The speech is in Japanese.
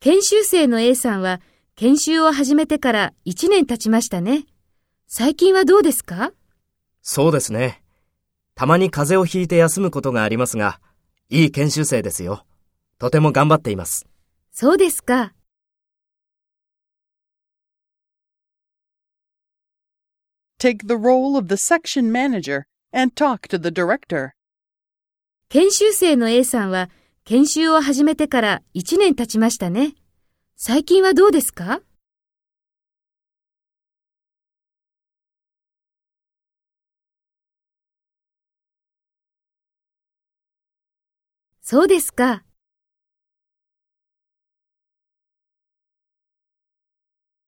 研修生の A さんは研修を始めてから1年経ちましたね。最近はどうですか？そうですね。たまに風邪をひいて休むことがありますが、いい研修生ですよ。とても頑張っています。そうですか。Take the role of the section manager and talk to the director. 研修生の A さんは研修を始めてから1年経ちましたね。最近はどうですか？そうですか。